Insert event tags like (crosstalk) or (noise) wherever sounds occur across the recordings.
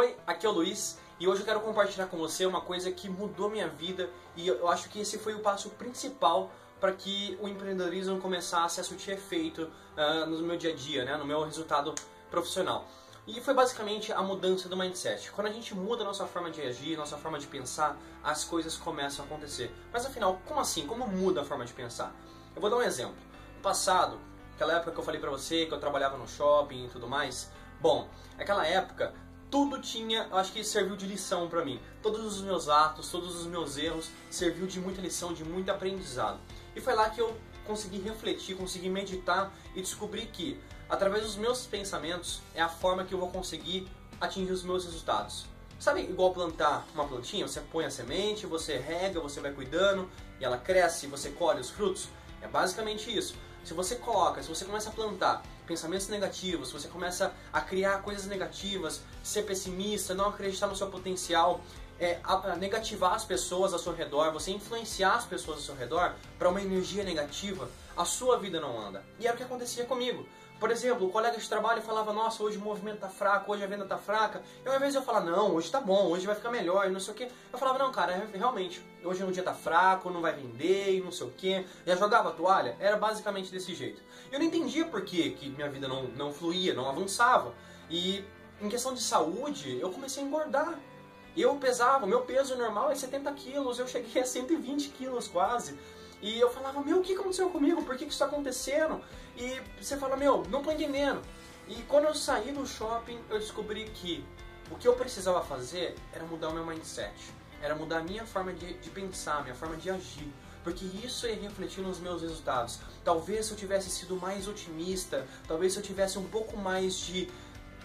Oi, aqui é o Luiz e hoje eu quero compartilhar com você uma coisa que mudou minha vida e eu acho que esse foi o passo principal para que o empreendedorismo começasse a surtir efeito uh, no meu dia a dia, né, no meu resultado profissional. E foi basicamente a mudança do mindset. Quando a gente muda a nossa forma de agir, nossa forma de pensar, as coisas começam a acontecer. Mas afinal, como assim? Como muda a forma de pensar? Eu vou dar um exemplo. No passado, aquela época que eu falei pra você que eu trabalhava no shopping e tudo mais, bom, aquela época tudo tinha, acho que serviu de lição para mim. Todos os meus atos, todos os meus erros serviu de muita lição, de muito aprendizado. E foi lá que eu consegui refletir, consegui meditar e descobri que através dos meus pensamentos é a forma que eu vou conseguir atingir os meus resultados. Sabe igual plantar uma plantinha? Você põe a semente, você rega, você vai cuidando e ela cresce, você colhe os frutos. É basicamente isso. Se você coloca, se você começa a plantar pensamentos negativos, se você começa a criar coisas negativas, ser pessimista, não acreditar no seu potencial, é, a, a negativar as pessoas ao seu redor, você influenciar as pessoas ao seu redor para uma energia negativa, a sua vida não anda. E era o que acontecia comigo. Por exemplo, o colega de trabalho falava, nossa, hoje o movimento tá fraco, hoje a venda tá fraca. E invés de eu falar, não, hoje tá bom, hoje vai ficar melhor, e não sei o que, eu falava, não, cara, realmente, hoje o dia tá fraco, não vai vender, e não sei o que. Já jogava a toalha, era basicamente desse jeito. Eu não entendia por que, que minha vida não, não fluía, não avançava. E em questão de saúde, eu comecei a engordar. Eu pesava, meu peso normal é 70 quilos, eu cheguei a 120 quilos quase. E eu falava, meu, o que aconteceu comigo? Por que, que isso está acontecendo? E você fala, meu, não tô entendendo. E quando eu saí do shopping, eu descobri que o que eu precisava fazer era mudar o meu mindset. Era mudar a minha forma de, de pensar, minha forma de agir. Porque isso ia refletir nos meus resultados. Talvez se eu tivesse sido mais otimista, talvez se eu tivesse um pouco mais de,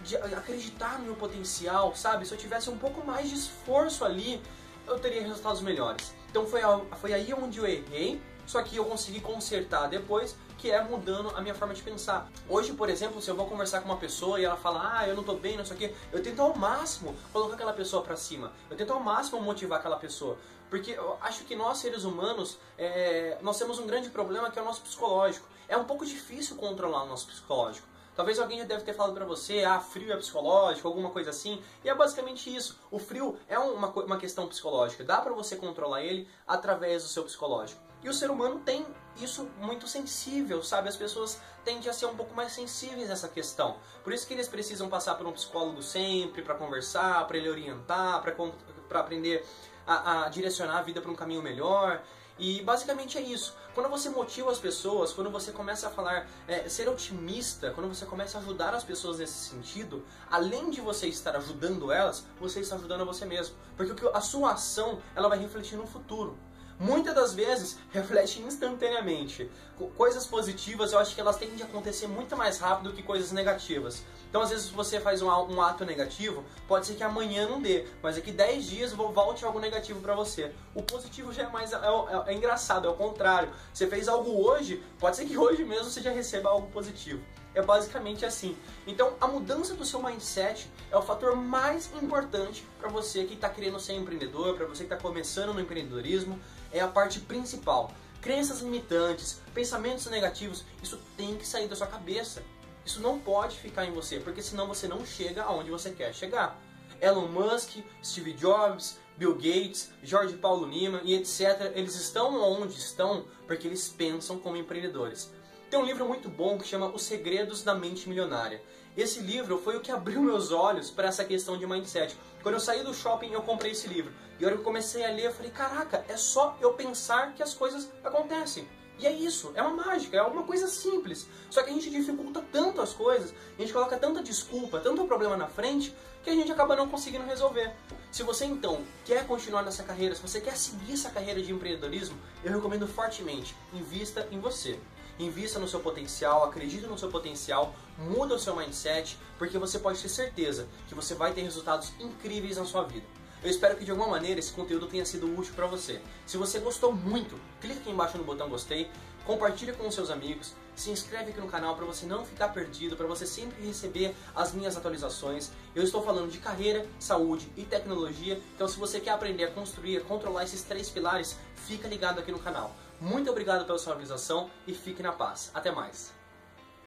de acreditar no meu potencial, sabe? Se eu tivesse um pouco mais de esforço ali, eu teria resultados melhores. Então foi, foi aí onde eu errei, só que eu consegui consertar depois, que é mudando a minha forma de pensar. Hoje, por exemplo, se eu vou conversar com uma pessoa e ela fala, ah, eu não tô bem, não sei o quê, eu tento ao máximo colocar aquela pessoa para cima. Eu tento ao máximo motivar aquela pessoa. Porque eu acho que nós, seres humanos, é, nós temos um grande problema que é o nosso psicológico. É um pouco difícil controlar o nosso psicológico. Talvez alguém já deve ter falado para você, ah, frio é psicológico, alguma coisa assim. E é basicamente isso. O frio é uma, uma questão psicológica. Dá para você controlar ele através do seu psicológico. E o ser humano tem isso muito sensível, sabe? As pessoas tendem a ser um pouco mais sensíveis nessa questão. Por isso que eles precisam passar por um psicólogo sempre para conversar, para ele orientar, para aprender a, a direcionar a vida para um caminho melhor. E basicamente é isso. Quando você motiva as pessoas, quando você começa a falar, é, ser otimista, quando você começa a ajudar as pessoas nesse sentido, além de você estar ajudando elas, você está ajudando a você mesmo. Porque a sua ação ela vai refletir no futuro muitas das vezes (laughs) reflete instantaneamente. Coisas positivas eu acho que elas tendem a acontecer muito mais rápido que coisas negativas. Então às vezes você faz um, um ato negativo, pode ser que amanhã não dê, mas daqui 10 dias volte algo negativo para você. O positivo já é mais é, é, é engraçado, é o contrário. Você fez algo hoje, pode ser que hoje mesmo você já receba algo positivo. É basicamente assim. Então, a mudança do seu mindset é o fator mais importante para você que está querendo ser empreendedor, para você que está começando no empreendedorismo, é a parte principal. Crenças limitantes, pensamentos negativos, isso tem que sair da sua cabeça. Isso não pode ficar em você, porque senão você não chega aonde você quer chegar. Elon Musk, Steve Jobs, Bill Gates, Jorge Paulo Lima e etc. Eles estão onde estão porque eles pensam como empreendedores. Tem um livro muito bom que chama Os Segredos da Mente Milionária. Esse livro foi o que abriu meus olhos para essa questão de mindset. Quando eu saí do shopping, eu comprei esse livro. E a hora que eu comecei a ler, eu falei: caraca, é só eu pensar que as coisas acontecem. E é isso, é uma mágica, é uma coisa simples. Só que a gente dificulta tanto as coisas, a gente coloca tanta desculpa, tanto problema na frente, que a gente acaba não conseguindo resolver. Se você então quer continuar nessa carreira, se você quer seguir essa carreira de empreendedorismo, eu recomendo fortemente, invista em você. Invista no seu potencial, acredite no seu potencial, muda o seu mindset, porque você pode ter certeza que você vai ter resultados incríveis na sua vida. Eu espero que de alguma maneira esse conteúdo tenha sido útil para você. Se você gostou muito, clique aqui embaixo no botão gostei, compartilhe com seus amigos, se inscreve aqui no canal para você não ficar perdido, para você sempre receber as minhas atualizações. Eu estou falando de carreira, saúde e tecnologia, então se você quer aprender a construir, a controlar esses três pilares, fica ligado aqui no canal. Muito obrigado pela sua visualização e fique na paz. Até mais!